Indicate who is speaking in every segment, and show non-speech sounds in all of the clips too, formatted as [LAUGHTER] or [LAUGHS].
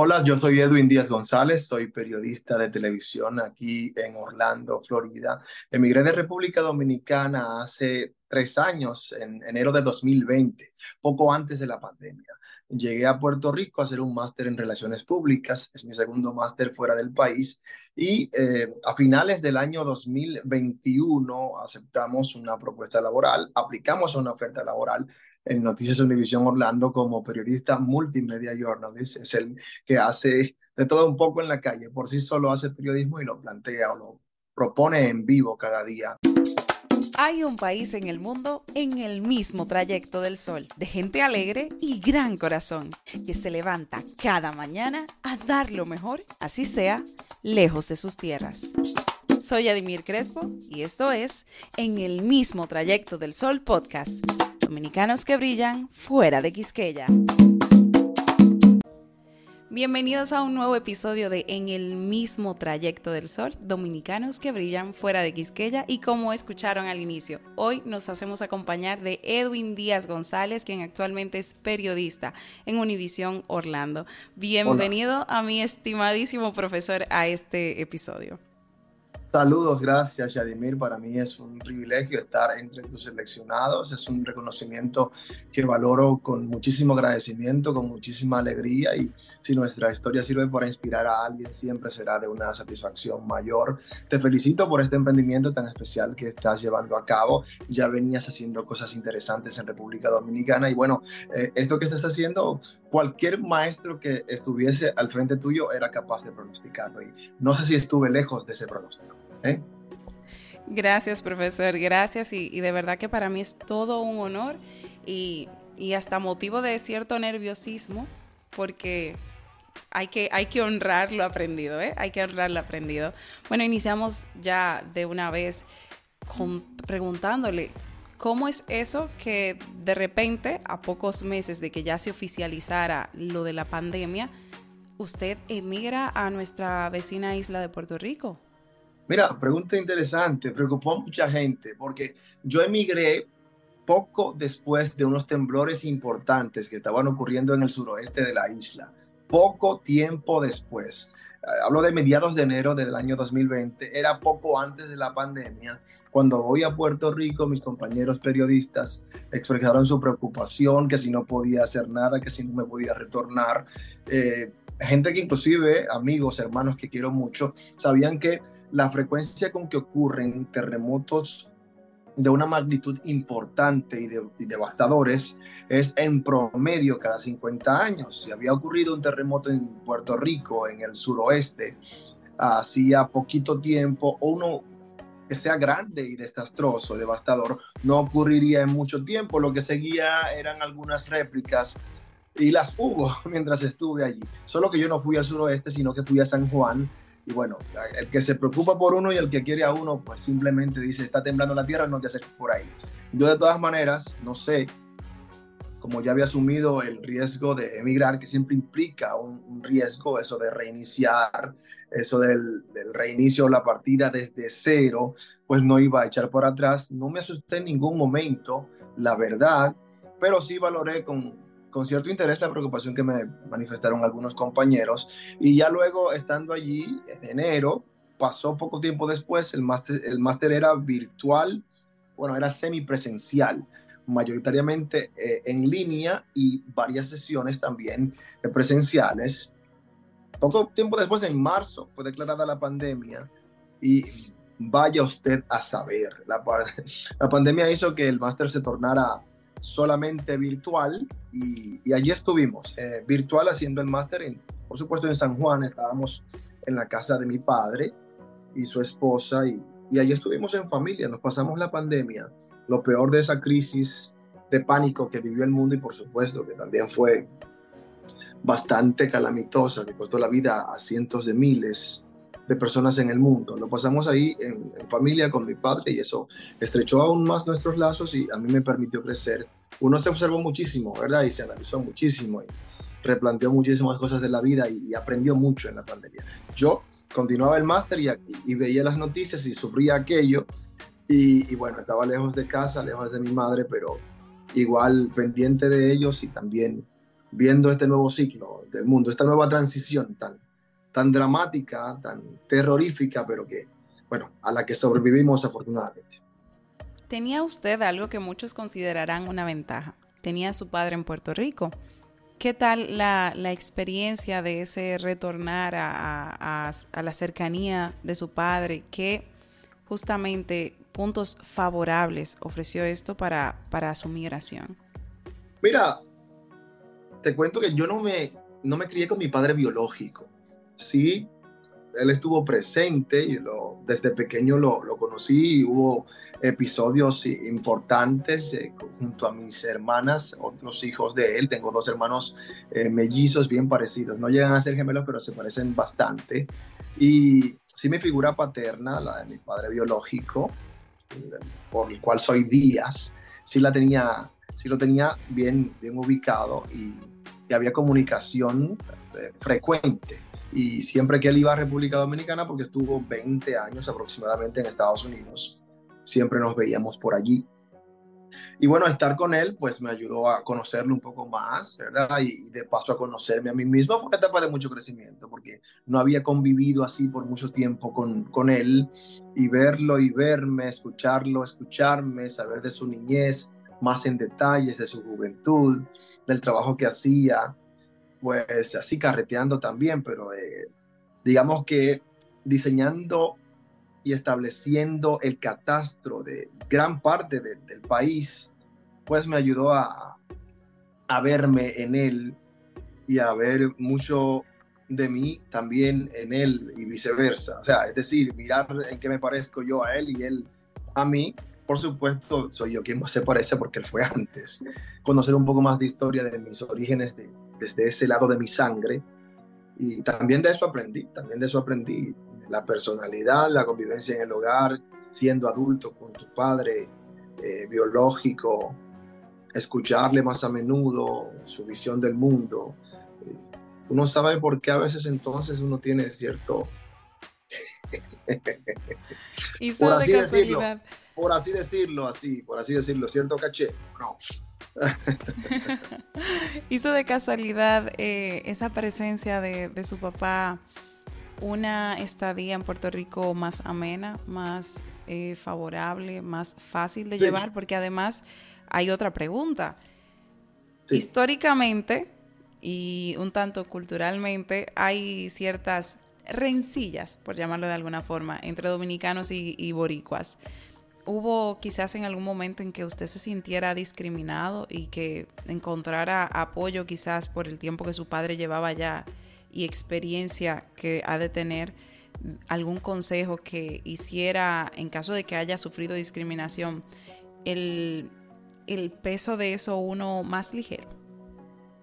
Speaker 1: Hola, yo soy Edwin Díaz González, soy periodista de televisión aquí en Orlando, Florida. Emigré de República Dominicana hace tres años, en enero de 2020, poco antes de la pandemia. Llegué a Puerto Rico a hacer un máster en relaciones públicas, es mi segundo máster fuera del país, y eh, a finales del año 2021 aceptamos una propuesta laboral, aplicamos una oferta laboral en Noticias Univisión Orlando como periodista multimedia journalist. Es el que hace de todo un poco en la calle. Por sí solo hace periodismo y lo plantea o lo propone en vivo cada día.
Speaker 2: Hay un país en el mundo en el mismo trayecto del sol, de gente alegre y gran corazón, que se levanta cada mañana a dar lo mejor, así sea, lejos de sus tierras. Soy Adimir Crespo y esto es En el mismo trayecto del sol podcast dominicanos que brillan fuera de Quisqueya. Bienvenidos a un nuevo episodio de En el mismo trayecto del sol, dominicanos que brillan fuera de Quisqueya y como escucharon al inicio, hoy nos hacemos acompañar de Edwin Díaz González, quien actualmente es periodista en Univisión Orlando. Bienvenido a mi estimadísimo profesor a este episodio.
Speaker 1: Saludos, gracias Yadimir. Para mí es un privilegio estar entre tus seleccionados. Es un reconocimiento que valoro con muchísimo agradecimiento, con muchísima alegría y si nuestra historia sirve para inspirar a alguien, siempre será de una satisfacción mayor. Te felicito por este emprendimiento tan especial que estás llevando a cabo. Ya venías haciendo cosas interesantes en República Dominicana y bueno, eh, esto que estás haciendo, cualquier maestro que estuviese al frente tuyo era capaz de pronosticarlo y no sé si estuve lejos de ese pronóstico. ¿eh?
Speaker 2: Gracias, profesor, gracias. Y, de verdad que para mí es todo un honor y, hasta motivo de cierto nerviosismo, porque hay que, hay que honrar lo aprendido, ¿eh? Hay que honrar lo aprendido. Bueno, iniciamos ya de una vez con, preguntándole, ¿cómo es eso que de repente, a pocos meses de que ya se oficializara lo de la pandemia, usted emigra a nuestra vecina isla de Puerto Rico?
Speaker 1: Mira, pregunta interesante, preocupó a mucha gente porque yo emigré poco después de unos temblores importantes que estaban ocurriendo en el suroeste de la isla. Poco tiempo después, eh, hablo de mediados de enero del año 2020, era poco antes de la pandemia. Cuando voy a Puerto Rico, mis compañeros periodistas expresaron su preocupación, que si no podía hacer nada, que si no me podía retornar. Eh, gente que inclusive, amigos, hermanos que quiero mucho, sabían que la frecuencia con que ocurren terremotos de una magnitud importante y, devastadores es en promedio cada 50 años. Si había ocurrido un terremoto en Puerto Rico, en el suroeste, hacía poquito tiempo, uno que sea grande y desastroso, devastador, no ocurriría en mucho tiempo. Lo que seguía eran algunas réplicas y las hubo [LAUGHS] mientras estuve allí. Solo que yo no fui al suroeste, sino que fui a San Juan. Y bueno, el que se preocupa por uno y el que quiere a uno, pues simplemente dice, está temblando la tierra, no te acerques por ahí. Yo de todas maneras, no sé, como ya había asumido el riesgo de emigrar, que siempre implica un, riesgo, eso de reiniciar, eso del, del reinicio la partida desde cero, pues no iba a echar por atrás. No me asusté en ningún momento, la verdad, pero sí valoré con, con cierto interés la preocupación que me manifestaron algunos compañeros y ya luego estando allí en enero, pasó poco tiempo después, el máster, el era virtual, bueno, era semipresencial, mayoritariamente eh, en línea y varias sesiones también eh, presenciales. Poco tiempo después, en marzo, fue declarada la pandemia y vaya usted a saber, la, [LAUGHS] la pandemia hizo que el máster se tornara solamente virtual y, allí estuvimos, eh, virtual haciendo el máster, por supuesto en San Juan, estábamos en la casa de mi padre y su esposa y, y allí estuvimos en familia, nos pasamos la pandemia, lo peor de esa crisis de pánico que vivió el mundo y por supuesto que también fue bastante calamitosa, que costó la vida a cientos de miles de personas en el mundo. Lo pasamos ahí en, familia con mi padre y eso estrechó aún más nuestros lazos y a mí me permitió crecer. Uno se observó muchísimo, ¿verdad? Y se analizó muchísimo y replanteó muchísimas cosas de la vida y, aprendió mucho en la pandemia. Yo continuaba el máster y, y, veía las noticias y sufría aquello y, y bueno, estaba lejos de casa, lejos de mi madre, pero igual pendiente de ellos y también viendo este nuevo ciclo del mundo, esta nueva transición tan, tan dramática, tan terrorífica, pero que, bueno, a la que sobrevivimos afortunadamente.
Speaker 2: Tenía usted algo que muchos considerarán una ventaja. Tenía a su padre en Puerto Rico. ¿Qué tal la, experiencia de ese retornar a, la cercanía de su padre? ¿Qué justamente puntos favorables ofreció esto para, para su migración?
Speaker 1: Mira, te cuento que yo no me, no me crié con mi padre biológico. Sí, él estuvo presente, y lo, desde pequeño lo, conocí, hubo episodios importantes eh, junto a mis hermanas, otros hijos de él, tengo dos hermanos eh, mellizos bien parecidos, no llegan a ser gemelos, pero se parecen bastante. Y sí mi figura paterna, la de mi padre biológico, por el cual soy Díaz, sí la tenía, sí lo tenía bien, bien ubicado y, y había comunicación frecuente y siempre que él iba a República Dominicana, porque estuvo 20 años aproximadamente en Estados Unidos, siempre nos veíamos por allí. Y bueno, estar con él pues me ayudó a conocerlo un poco más, ¿verdad? Y, de paso a conocerme a mí mismo. Fue una etapa de mucho crecimiento porque no había convivido así por mucho tiempo con, con él y verlo y verme, escucharlo, escucharme, saber de su niñez más en detalles, de su juventud, del trabajo que hacía, pues así carreteando también, pero eh, digamos que diseñando y estableciendo el catastro de gran parte del país, pues me ayudó a, a verme en él y a ver mucho de mí también en él y viceversa. O sea, es decir, mirar en qué me parezco yo a él y él a mí. Por supuesto, soy yo quien más se parece porque él fue antes. Conocer un poco más de historia de mis orígenes de, desde ese lado de mi sangre. Y también de eso aprendí, también de eso aprendí. La personalidad, la convivencia en el hogar, siendo adulto con tu padre eh, biológico, escucharle más a menudo, su visión del mundo. Uno sabe por qué a veces entonces uno tiene cierto... [LAUGHS]
Speaker 2: por así decirlo,
Speaker 1: por así decirlo, así, por así decirlo, cierto caché. No, [LAUGHS]
Speaker 2: ¿Hizo de casualidad eh, esa presencia de, su papá una estadía en Puerto Rico más amena, más eh, favorable, más fácil de llevar? Porque además hay otra pregunta. Históricamente y un tanto culturalmente hay ciertas rencillas, por llamarlo de alguna forma, entre dominicanos y, y boricuas hubo quizás en algún momento en que usted se sintiera discriminado y que encontrara apoyo quizás por el tiempo que su padre llevaba ya y experiencia que ha de tener, algún consejo que hiciera en caso de que haya sufrido discriminación, el, el peso de eso uno más ligero?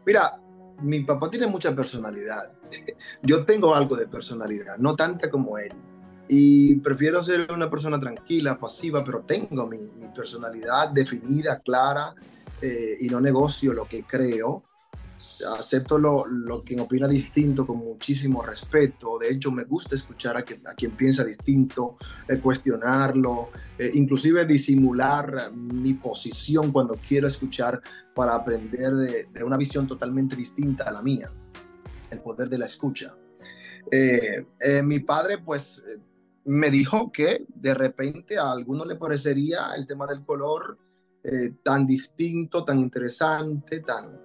Speaker 1: Mira, mi papá tiene mucha personalidad. [LAUGHS] Yo tengo algo de personalidad, no tanta como él y prefiero ser una persona tranquila, pasiva, pero tengo mi, personalidad definida, clara, eh, y no negocio lo que creo. Acepto lo, lo quien opina distinto con muchísimo respeto. De hecho, me gusta escuchar a, a quien piensa distinto, eh, cuestionarlo, eh, inclusive disimular mi posición cuando quiero escuchar para aprender de, de, una visión totalmente distinta a la mía. El poder de la escucha. mi padre, pues me dijo que de repente a alguno le parecería el tema del color eh, tan distinto, tan interesante, tan,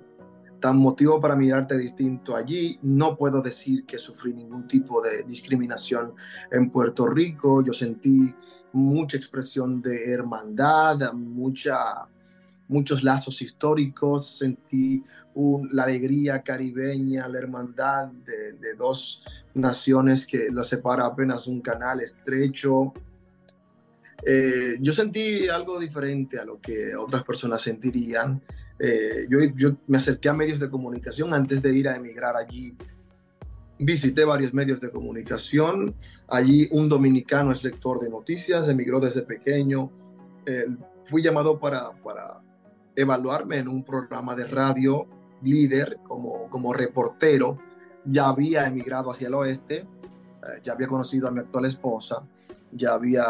Speaker 1: tan motivo para mirarte distinto allí. No puedo decir que sufrí ningún tipo de discriminación en Puerto Rico. Yo sentí mucha expresión de hermandad, mucha, muchos lazos históricos, sentí la alegría caribeña, la hermandad de, de dos naciones que lo separa apenas un canal estrecho. Eh, yo sentí algo diferente a lo que otras personas sentirían. Eh, yo, me acerqué a medios de comunicación antes de ir a emigrar allí. Visité varios medios de comunicación. Allí un dominicano es lector de noticias, emigró desde pequeño. Fui llamado para, para evaluarme en un programa de radio líder como, como reportero ya había emigrado hacia el oeste, eh, ya había conocido a mi actual esposa, ya había,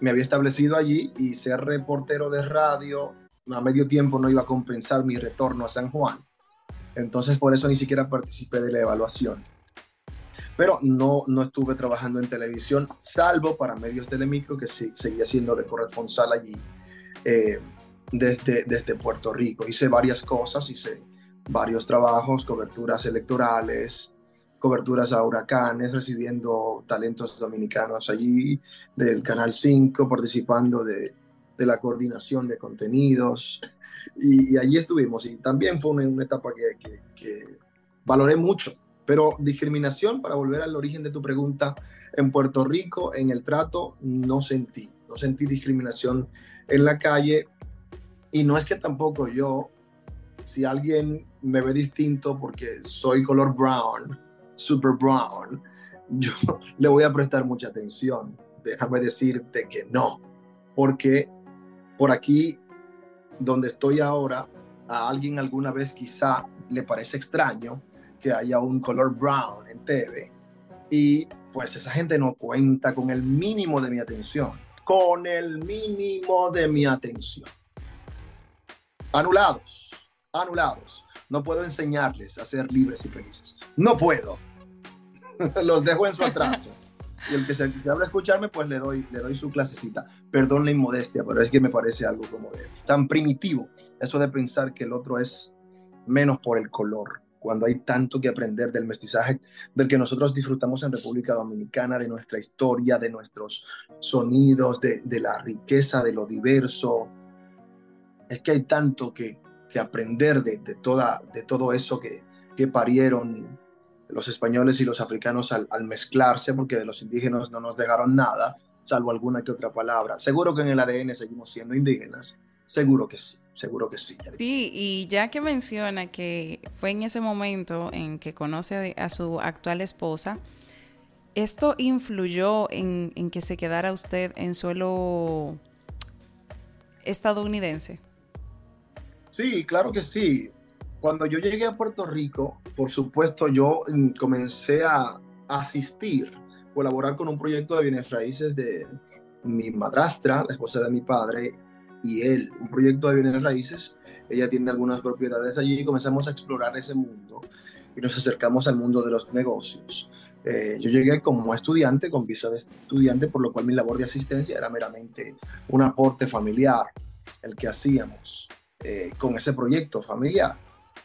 Speaker 1: me había establecido allí y ser reportero de radio a medio tiempo no iba a compensar mi retorno a San Juan. Entonces por eso ni siquiera participé de la evaluación. Pero no, no estuve trabajando en televisión, salvo para medios telemicro, que seguía siendo de corresponsal allí eh, desde, desde Puerto Rico. Hice varias cosas, hice varios trabajos, coberturas electorales, coberturas a huracanes, recibiendo talentos dominicanos allí, del Canal 5, participando de, de la coordinación de contenidos. Y, allí estuvimos. Y también fue una, etapa que, que, valoré mucho. Pero discriminación, para volver al origen de tu pregunta, en Puerto Rico, en el trato, no sentí. No sentí discriminación en la calle. Y no es que tampoco yo, si alguien me ve distinto porque soy color brown, super brown, yo [LAUGHS] le voy a prestar mucha atención. Déjame decirte que no, porque por aquí donde estoy ahora, a alguien alguna vez quizá le parece extraño que haya un color brown en TV y pues esa gente no cuenta con el mínimo de mi atención, con el mínimo de mi atención. Anulados, anulados. No puedo enseñarles a ser libres y felices. No puedo. [LAUGHS] Los dejo en su atraso. Y el que se, habla escucharme, pues le doy, le doy su clasecita. Perdón la inmodestia, pero es que me parece algo como de tan primitivo. Eso de pensar que el otro es menos por el color, cuando hay tanto que aprender del mestizaje del que nosotros disfrutamos en República Dominicana, de nuestra historia, de nuestros sonidos, de la riqueza, de lo diverso. Es que hay tanto que, que aprender de, de, toda, de todo eso que, que parieron los españoles y los africanos al, mezclarse, porque de los indígenas no nos dejaron nada, salvo alguna que otra palabra. Seguro que en el ADN seguimos siendo indígenas. Seguro que sí, seguro que sí.
Speaker 2: Sí, y ya que menciona que fue en ese momento en que conoce a, su actual esposa, ¿esto influyó en, en que se quedara usted en suelo estadounidense?
Speaker 1: Sí, claro que sí cuando yo llegué a Puerto Rico, por supuesto, yo mm, comencé a asistir, colaborar con un proyecto de bienes raíces de mi madrastra, la esposa de mi padre, y él, un proyecto de bienes raíces. Ella tiene algunas propiedades allí y comenzamos a explorar ese mundo y nos acercamos al mundo de los negocios. Eh, yo llegué como estudiante, con visa de estudiante, por lo cual mi labor de asistencia era meramente un aporte familiar, el que hacíamos eh, con ese proyecto familiar.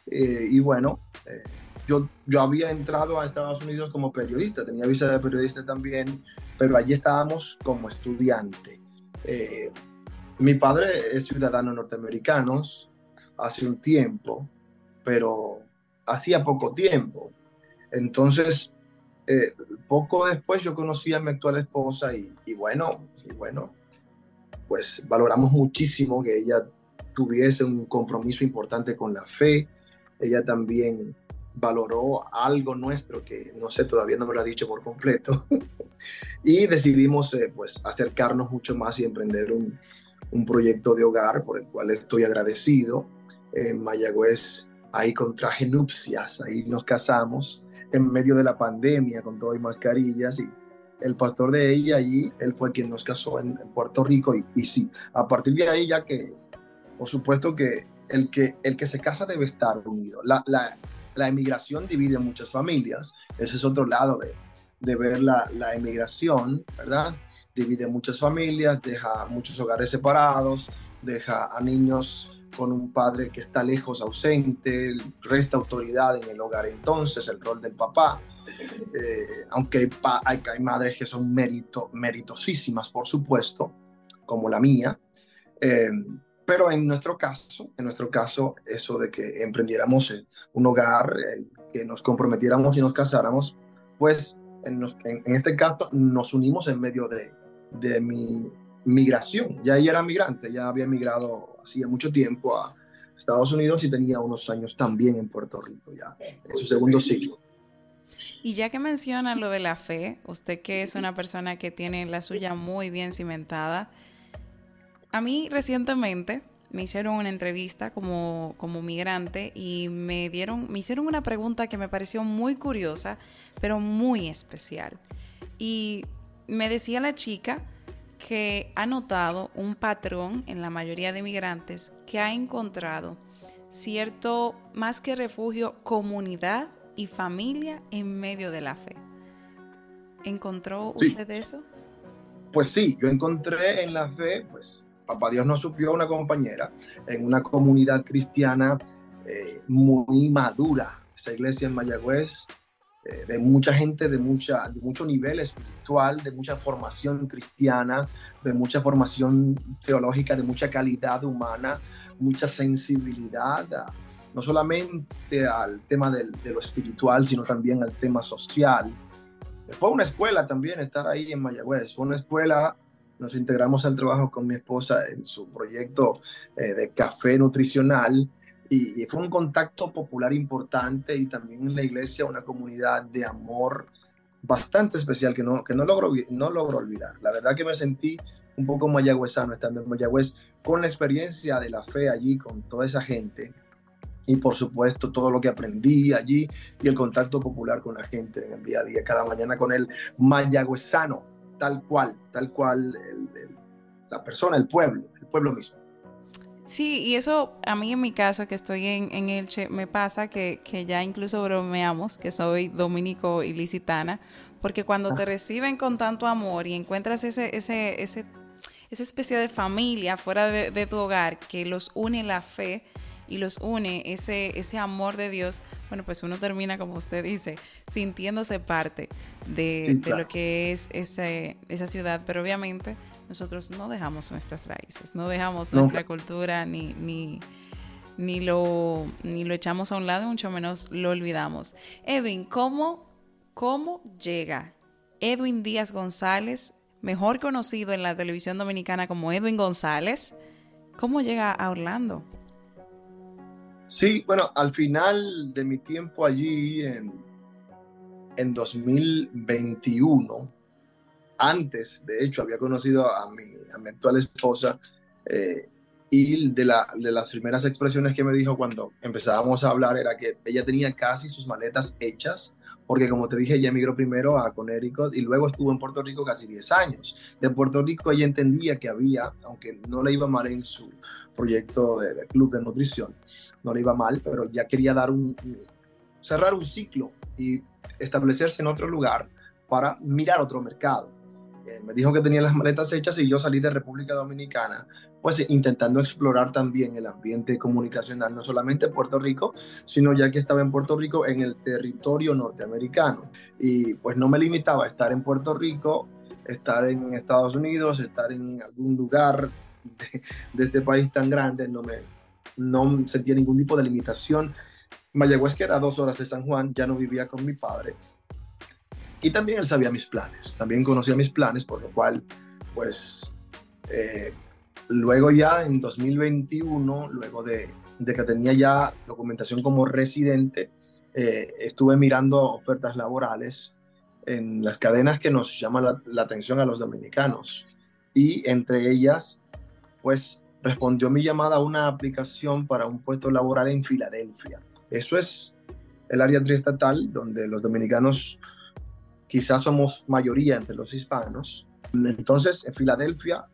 Speaker 1: Eh, y bueno, eh, yo, yo había entrado a Estados Unidos como periodista, tenía visa de periodista también, pero allí estábamos como estudiante. Mi padre es ciudadano norteamericano hace un tiempo, pero hacía poco tiempo. Entonces, poco después yo conocí a mi actual esposa y, y, bueno, y bueno, pues valoramos muchísimo que ella tuviese un compromiso importante con la fe, ella también valoró algo nuestro que no sé, todavía no me lo ha dicho por completo. [LAUGHS] y decidimos eh, pues acercarnos mucho más y emprender un, un, proyecto de hogar por el cual estoy agradecido. En Mayagüez, ahí con traje nupcias, ahí nos casamos en medio de la pandemia con todo y mascarillas y el pastor de ella allí, él fue quien nos casó en, Puerto Rico y, y sí, a partir de ahí ya que, por supuesto que el que, el que se casa debe estar unido. La, la, la emigración divide muchas familias. Ese es otro lado de, de ver la, la, emigración, ¿verdad? Divide muchas familias, deja muchos hogares separados, deja a niños con un padre que está lejos, ausente, resta autoridad en el hogar entonces, el rol del papá. Eh, aunque hay, hay, madres que son mérito, meritosísimas, por supuesto, como la mía, eh, pero en nuestro caso, en nuestro caso, eso de que emprendiéramos un hogar, que nos comprometiéramos y nos casáramos, pues en, en, este caso nos unimos en medio de, de mi migración. Ya ella era migrante, ya había migrado hacía mucho tiempo a Estados Unidos y tenía unos años también en Puerto Rico, ya en su segundo ciclo.
Speaker 2: Y ya que menciona lo de la fe, usted que es una persona que tiene la suya muy bien cimentada, a mí recientemente me hicieron una entrevista como, como migrante y me dieron, me hicieron una pregunta que me pareció muy curiosa, pero muy especial. Y me decía la chica que ha notado un patrón en la mayoría de migrantes que ha encontrado cierto, más que refugio, comunidad y familia en medio de la fe. ¿Encontró usted eso?
Speaker 1: Pues sí, yo encontré en la fe, pues Papá Dios nos supió una compañera en una comunidad cristiana eh, muy madura. Esa iglesia en Mayagüez, eh, de mucha gente, de, mucha, de mucho nivel espiritual, de mucha formación cristiana, de mucha formación teológica, de mucha calidad humana, mucha sensibilidad, no solamente al tema de lo espiritual, sino también al tema social. Fue una escuela también estar ahí en Mayagüez, fue una escuela nos integramos al trabajo con mi esposa en su proyecto eh, de café nutricional y, fue un contacto popular importante y también en la iglesia una comunidad de amor bastante especial que no, que no, logro, no logro olvidar. La verdad que me sentí un poco mayagüezano estando en Mayagüez con la experiencia de la fe allí con toda esa gente y por supuesto todo lo que aprendí allí y el contacto popular con la gente en el día a día, cada mañana con el mayagüezano, tal cual, tal cual la persona, el pueblo, el pueblo mismo.
Speaker 2: Sí, y eso a mí en mi caso, que estoy en, en Elche, me pasa que, que, ya incluso bromeamos que soy dominico y licitana, porque cuando te reciben con tanto amor y encuentras ese, ese, ese, esa especie de familia fuera de, de tu hogar que los une la fe, y los une ese, ese amor de Dios, bueno, pues uno termina, como usted dice, sintiéndose parte de, lo que es ese, esa ciudad, pero obviamente nosotros no dejamos nuestras raíces, no dejamos nuestra cultura ni, ni, ni, lo, ni lo echamos a un lado, mucho menos lo olvidamos. Edwin, ¿cómo, cómo llega Edwin Díaz González, mejor conocido en la televisión dominicana como Edwin González, cómo llega a Orlando?
Speaker 1: Sí, bueno, al final de mi tiempo allí en, en 2021, antes, de hecho, había conocido a mi, a mi actual esposa eh, y de, la, de las primeras expresiones que me dijo cuando empezábamos a hablar era que ella tenía casi sus maletas hechas, porque como te dije, ella emigró primero a Connecticut y luego estuvo en Puerto Rico casi 10 años. De Puerto Rico ella entendía que había, aunque no le iba mal en su proyecto de, club de nutrición. No le iba mal, pero ya quería dar un, cerrar un ciclo y establecerse en otro lugar para mirar otro mercado. Eh, me dijo que tenía las maletas hechas y yo salí de República Dominicana, pues intentando explorar también el ambiente comunicacional, no solamente Puerto Rico, sino ya que estaba en Puerto Rico, en el territorio norteamericano. Y pues no me limitaba a estar en Puerto Rico, estar en Estados Unidos, estar en algún lugar de, este país tan grande, no me no sentía ningún tipo de limitación. Mayagüez, que era dos horas de San Juan, ya no vivía con mi padre. Y también él sabía mis planes, también conocía mis planes, por lo cual, pues, eh, luego ya en 2021, luego de, que tenía ya documentación como residente, eh, estuve mirando ofertas laborales en las cadenas que nos llaman la, la atención a los dominicanos. Y entre ellas pues respondió mi llamada a una aplicación para un puesto laboral en Filadelfia. Eso es el área triestatal donde los dominicanos quizás somos mayoría entre los hispanos. Entonces, en Filadelfia,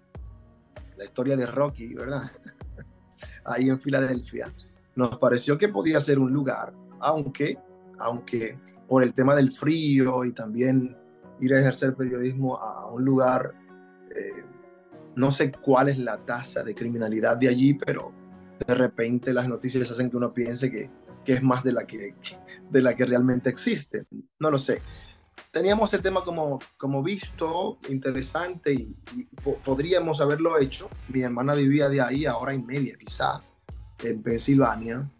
Speaker 1: la historia de Rocky, ¿verdad? [LAUGHS] Ahí en Filadelfia, nos pareció que podía ser un lugar, aunque, aunque por el tema del frío y también ir a ejercer periodismo a un lugar eh, no sé cuál es la tasa de criminalidad de allí, pero de repente las noticias hacen que uno piense que, es más de la que, [LAUGHS] de la que realmente existe. No lo sé. Teníamos el tema como, como visto, interesante y, podríamos haberlo hecho. Mi hermana vivía de ahí a hora y media quizá, en Pensilvania,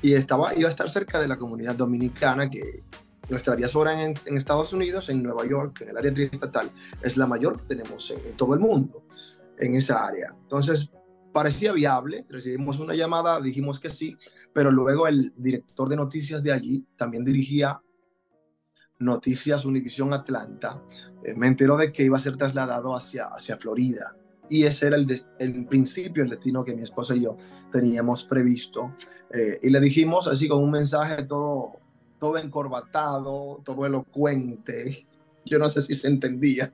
Speaker 1: y estaba, iba a estar cerca de la comunidad dominicana que, nuestra diáspora en, en, Estados Unidos, en Nueva York, en el área triestatal, es la mayor que tenemos en, todo el mundo, en esa área. Entonces, parecía viable, recibimos una llamada, dijimos que sí, pero luego el director de noticias de allí también dirigía Noticias Univisión Atlanta, eh, me enteró de que iba a ser trasladado hacia, hacia Florida. Y ese era el, el principio, el destino que mi esposa y yo teníamos previsto. Eh, y le dijimos así con un mensaje todo todo encorbatado, todo elocuente. [LAUGHS] Yo no sé si se entendía.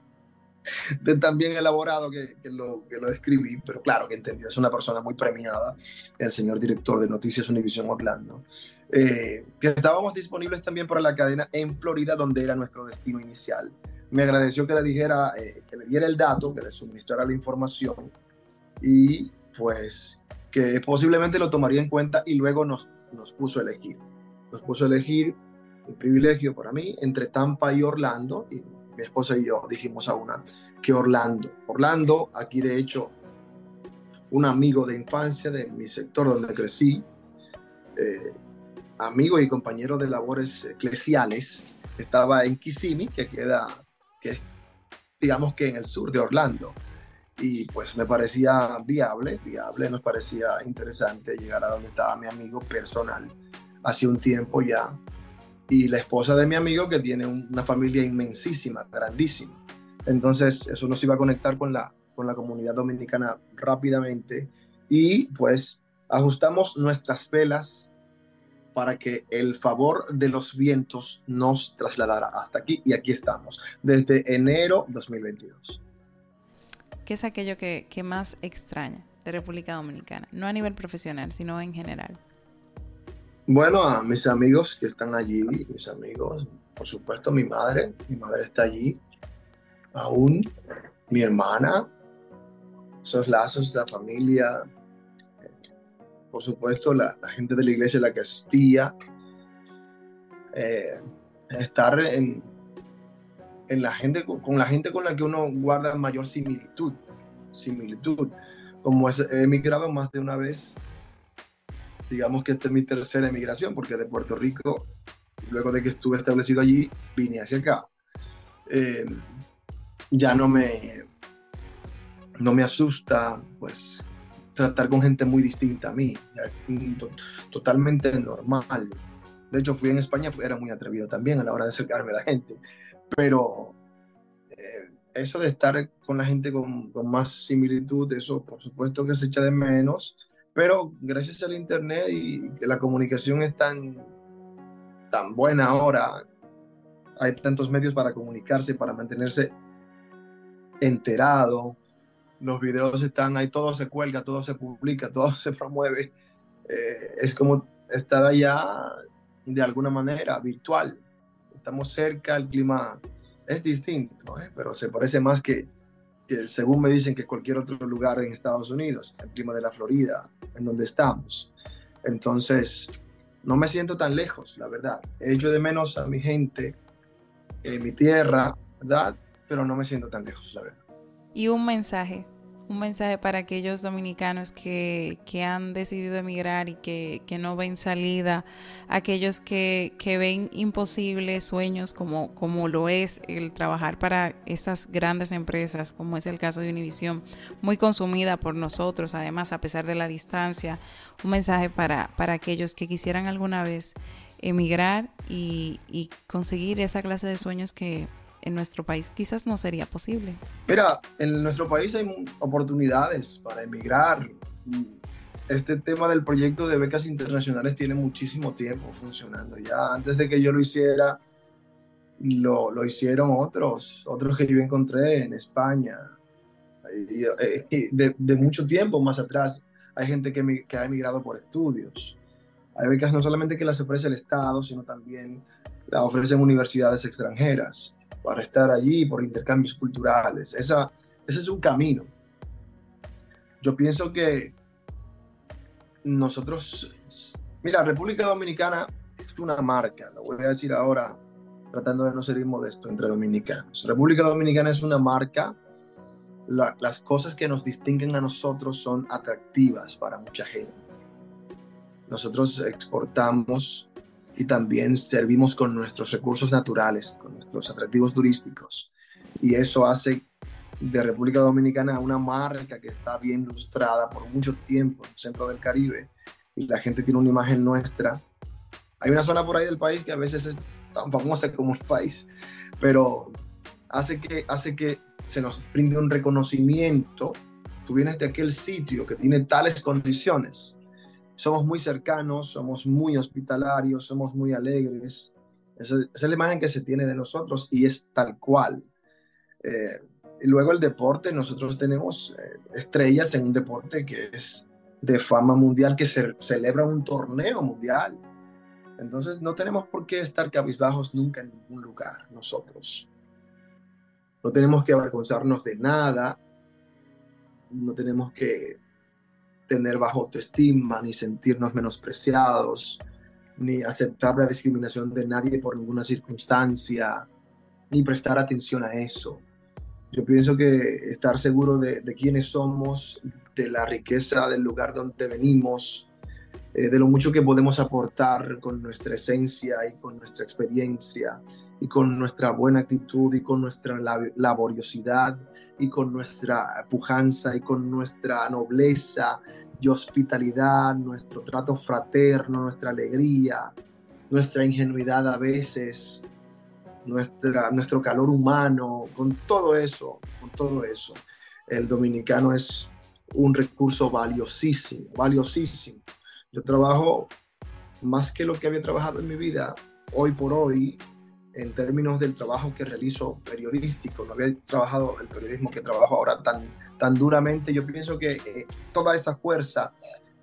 Speaker 1: [LAUGHS] de tan bien elaborado que, lo, que lo escribí, pero claro que entendió, es una persona muy premiada, el señor director de Noticias Univision Orlando, eh, que estábamos disponibles también para la cadena en Florida, donde era nuestro destino inicial. Me agradeció que le dijera, eh, que le diera el dato, que le suministrara la información y pues que posiblemente lo tomaría en cuenta y luego nos, nos puso a elegir. Nos puso a elegir un privilegio para mí entre Tampa y Orlando y mi esposa y yo dijimos a una que Orlando. Orlando, aquí de hecho, un amigo de infancia de mi sector donde crecí, eh, amigo y compañero de labores eclesiales, estaba en Kissimmee, que queda, que es, digamos que en el sur de Orlando. Y pues me parecía viable, viable, nos parecía interesante llegar a donde estaba mi amigo personal hace un tiempo ya y la esposa de mi amigo que tiene una familia inmensísima, grandísima. Entonces eso nos iba a conectar con la, con la comunidad dominicana rápidamente y pues ajustamos nuestras velas para que el favor de los vientos nos trasladara hasta aquí y aquí estamos, desde enero 2022.
Speaker 2: ¿Qué es aquello que, que más extraña de República Dominicana? No a nivel profesional, sino en general.
Speaker 1: Bueno, a mis amigos que están allí, mis amigos, por supuesto mi madre, mi madre está allí, aún mi hermana, esos lazos, la familia, por supuesto la, gente de la iglesia la que asistía, eh, estar en, en la gente, con la gente con la que uno guarda mayor similitud, similitud, como he emigrado más de una vez digamos que esta es mi tercera emigración, porque de Puerto Rico, luego de que estuve establecido allí, vine hacia acá. Eh, ya no me, no me asusta, pues, tratar con gente muy distinta a mí, totalmente normal. De hecho, fui en España, era muy atrevido también a la hora de acercarme a la gente, pero eh, eso de estar con la gente con, con, más similitud, eso por supuesto que se echa de menos, pero gracias al Internet y que la comunicación es tan, tan buena ahora, hay tantos medios para comunicarse, para mantenerse enterado. Los videos están ahí, todo se cuelga, todo se publica, [LAUGHS] todo se promueve. Eh, es como estar allá de alguna manera virtual. Estamos cerca, el clima es distinto, ¿eh? pero se parece más que, según me dicen que cualquier otro lugar en Estados Unidos, el clima de la Florida, en donde estamos. Entonces, no me siento tan lejos, la verdad. He hecho de menos a mi gente, en mi tierra, ¿verdad? Pero no me siento tan lejos, la verdad.
Speaker 2: Y un mensaje un mensaje para aquellos dominicanos que, han decidido emigrar y que, no ven salida, aquellos que, ven imposibles sueños como, como lo es el trabajar para estas grandes empresas, como es el caso de Univision, muy consumida por nosotros, además a pesar de la distancia, un mensaje para, para aquellos que quisieran alguna vez emigrar y, y conseguir esa clase de sueños que en nuestro país quizás no sería posible.
Speaker 1: Mira, en nuestro país hay oportunidades para emigrar. Este tema del proyecto de becas internacionales tiene muchísimo tiempo funcionando. Ya antes de que yo lo hiciera, lo, lo hicieron otros, otros que yo encontré en España. Y, eh, de, de, mucho tiempo más atrás, hay gente que, que ha emigrado por estudios. Hay becas no solamente que las ofrece el Estado, sino también las ofrecen universidades extranjeras para estar allí, por intercambios culturales. Esa, ese es un camino. Yo pienso que nosotros, mira, República Dominicana es una marca, lo voy a decir ahora tratando de no ser inmodesto entre dominicanos. República Dominicana es una marca, las cosas que nos distinguen a nosotros son atractivas para mucha gente. Nosotros exportamos y también servimos con nuestros recursos naturales, con nuestros atractivos turísticos. Y eso hace de República Dominicana una marca que está bien ilustrada por mucho tiempo en el centro del Caribe y la gente tiene una imagen nuestra. Hay una zona por ahí del país que a veces es tan famosa como el país, pero hace que, hace que se nos brinde un reconocimiento. Tú vienes de aquel sitio que tiene tales condiciones somos muy cercanos, somos muy hospitalarios, somos muy alegres. Esa, es la imagen que se tiene de nosotros y es tal cual. Eh, luego el deporte, nosotros tenemos eh, estrellas en un deporte que es de fama mundial, que se celebra un torneo mundial. Entonces no tenemos por qué estar cabizbajos nunca en ningún lugar nosotros. No tenemos que avergonzarnos de nada. No tenemos que tener bajo autoestima, ni sentirnos menospreciados, ni aceptar la discriminación de nadie por ninguna circunstancia, ni prestar atención a eso. Yo pienso que estar seguro de, quiénes somos, de la riqueza del lugar donde venimos, eh, de lo mucho que podemos aportar con nuestra esencia y con nuestra experiencia y con nuestra buena actitud y con nuestra laboriosidad y con nuestra pujanza y con nuestra nobleza y hospitalidad, nuestro trato fraterno, nuestra alegría, nuestra ingenuidad a veces, nuestra, nuestro calor humano, con todo eso, con todo eso, el dominicano es un recurso valiosísimo, valiosísimo. Yo trabajo más que lo que había trabajado en mi vida, hoy por hoy, en términos del trabajo que realizo periodístico, no había trabajado el periodismo que trabajo ahora tan, tan duramente, yo pienso que eh, toda esa fuerza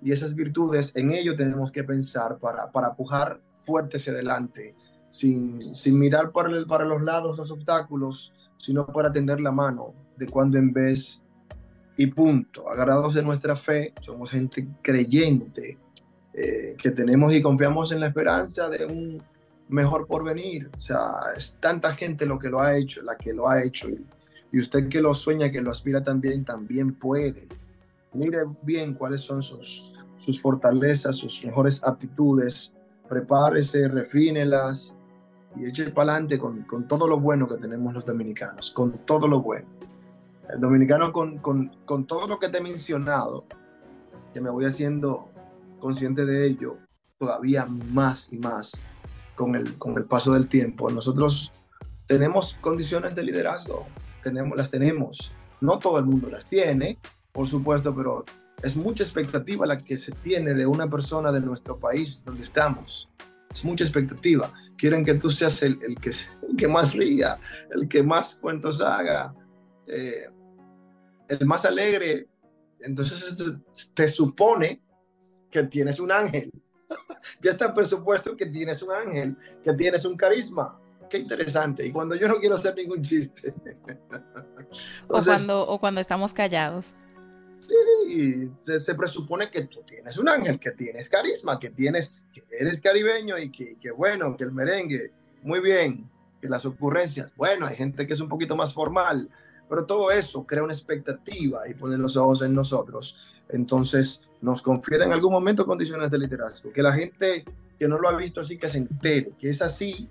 Speaker 1: y esas virtudes, en ello tenemos que pensar para, para pujar fuerte hacia adelante, sin, sin mirar para, el, para los lados los obstáculos, sino para tender la mano de cuando en vez y punto. Agarrados de nuestra fe, somos gente creyente, eh, que tenemos y confiamos en la esperanza de un mejor porvenir. O sea, es tanta gente lo que lo ha hecho, la que lo ha hecho. Y, usted que lo sueña, que lo aspira también, también puede. Mire bien cuáles son sus, sus fortalezas, sus mejores aptitudes. Prepárese, refínelas y eche para adelante con, con, todo lo bueno que tenemos los dominicanos, con todo lo bueno. El dominicano con, con, con todo lo que te he mencionado, que me voy haciendo consciente de ello todavía más y más con el, con el paso del tiempo. Nosotros tenemos condiciones de liderazgo, tenemos, las tenemos. No todo el mundo las tiene, por supuesto, pero es mucha expectativa la que se tiene de una persona de nuestro país donde estamos. Es mucha expectativa. Quieren que tú seas el, el, que, que, más ría, el que más cuentos haga, eh, el más alegre. Entonces te supone que tienes un ángel [LAUGHS] ya está presupuesto que tienes un ángel, que tienes un carisma. Qué interesante. Y cuando yo no quiero hacer ningún chiste. [LAUGHS]
Speaker 2: o, cuando, o cuando estamos callados.
Speaker 1: Sí, se, presupone que tú tienes un ángel, que tienes carisma, que tienes, que eres caribeño y que, que bueno, que el merengue, muy bien, que las ocurrencias, bueno, hay gente que es un poquito más formal, pero todo eso crea una expectativa y pone los ojos en nosotros. Entonces, nos confiere en algún momento condiciones de liderazgo, que la gente que no lo ha visto así que se entere, que es así.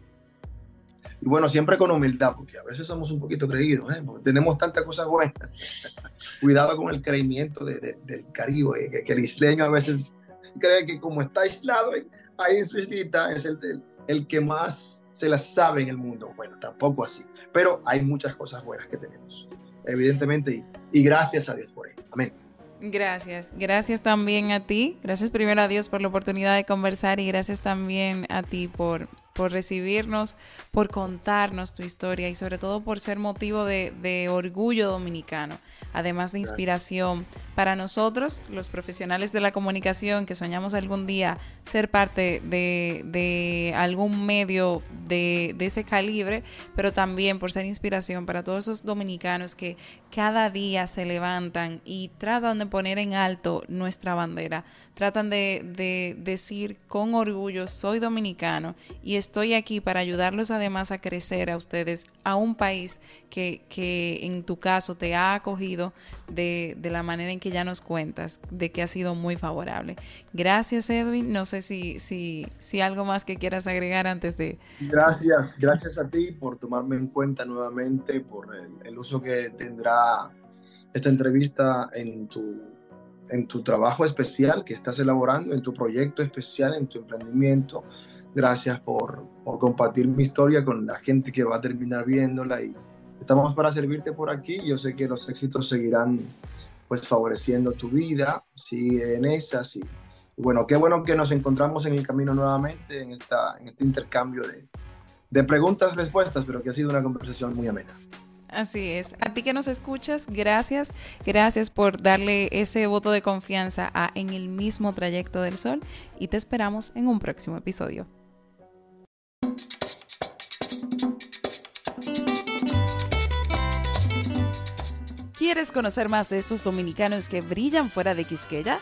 Speaker 1: Y bueno, siempre con humildad, porque a veces somos un poquito creídos, ¿eh? tenemos tantas cosas buenas. [LAUGHS] Cuidado con el creimiento del Caribe, que, el isleño a veces cree que como está aislado ahí en su islita, es el, el, el que más se las sabe en el mundo. Bueno, tampoco así, pero hay muchas cosas buenas que tenemos, evidentemente, y, y gracias a Dios por ello. Amén.
Speaker 2: Gracias, gracias también a ti, gracias primero a Dios por la oportunidad de conversar y gracias también a ti por, por recibirnos, por contarnos tu historia y sobre todo por ser motivo de, de orgullo dominicano además de inspiración para nosotros, los profesionales de la comunicación que soñamos algún día ser parte de, algún medio de, de, ese calibre, pero también por ser inspiración para todos esos dominicanos que cada día se levantan y tratan de poner en alto nuestra bandera, tratan de, decir con orgullo, soy dominicano y estoy aquí para ayudarlos además a crecer a ustedes, a un país que, que en tu caso te ha acogido de, la manera en que ya nos cuentas, de que ha sido muy favorable. Gracias Edwin, no sé si, si, si algo más que quieras agregar antes de...
Speaker 1: Gracias, gracias a ti por tomarme en cuenta nuevamente, por el, el uso que tendrá esta entrevista en tu en tu trabajo especial que estás elaborando, en tu proyecto especial, en tu emprendimiento. Gracias por, por compartir mi historia con la gente que va a terminar viéndola y estamos para servirte por aquí. Yo sé que los éxitos seguirán pues favoreciendo tu vida, sí, en esas. Y, bueno, qué bueno que nos encontramos en el camino nuevamente en, esta, en este intercambio de, de preguntas-respuestas, pero que ha sido una conversación muy amena.
Speaker 2: Así es. A ti que nos escuchas, gracias. Gracias por darle ese voto de confianza a En el mismo trayecto del sol y te esperamos en un próximo episodio. ¿Quieres conocer más de estos dominicanos que brillan fuera de Quisqueya?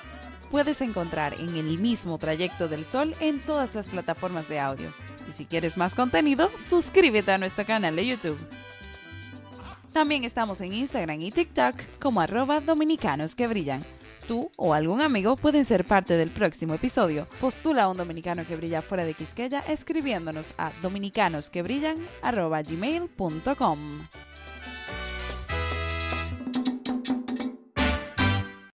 Speaker 2: Puedes encontrar en el mismo trayecto del sol en todas las plataformas de audio. Y si quieres más contenido, suscríbete a nuestro canal de YouTube. También estamos en Instagram y TikTok como arroba dominicanos que brillan. Tú o algún amigo pueden ser parte del próximo episodio. Postula a un dominicano que brilla fuera de Quisqueya escribiéndonos a dominicanosquebrillan.gmail.com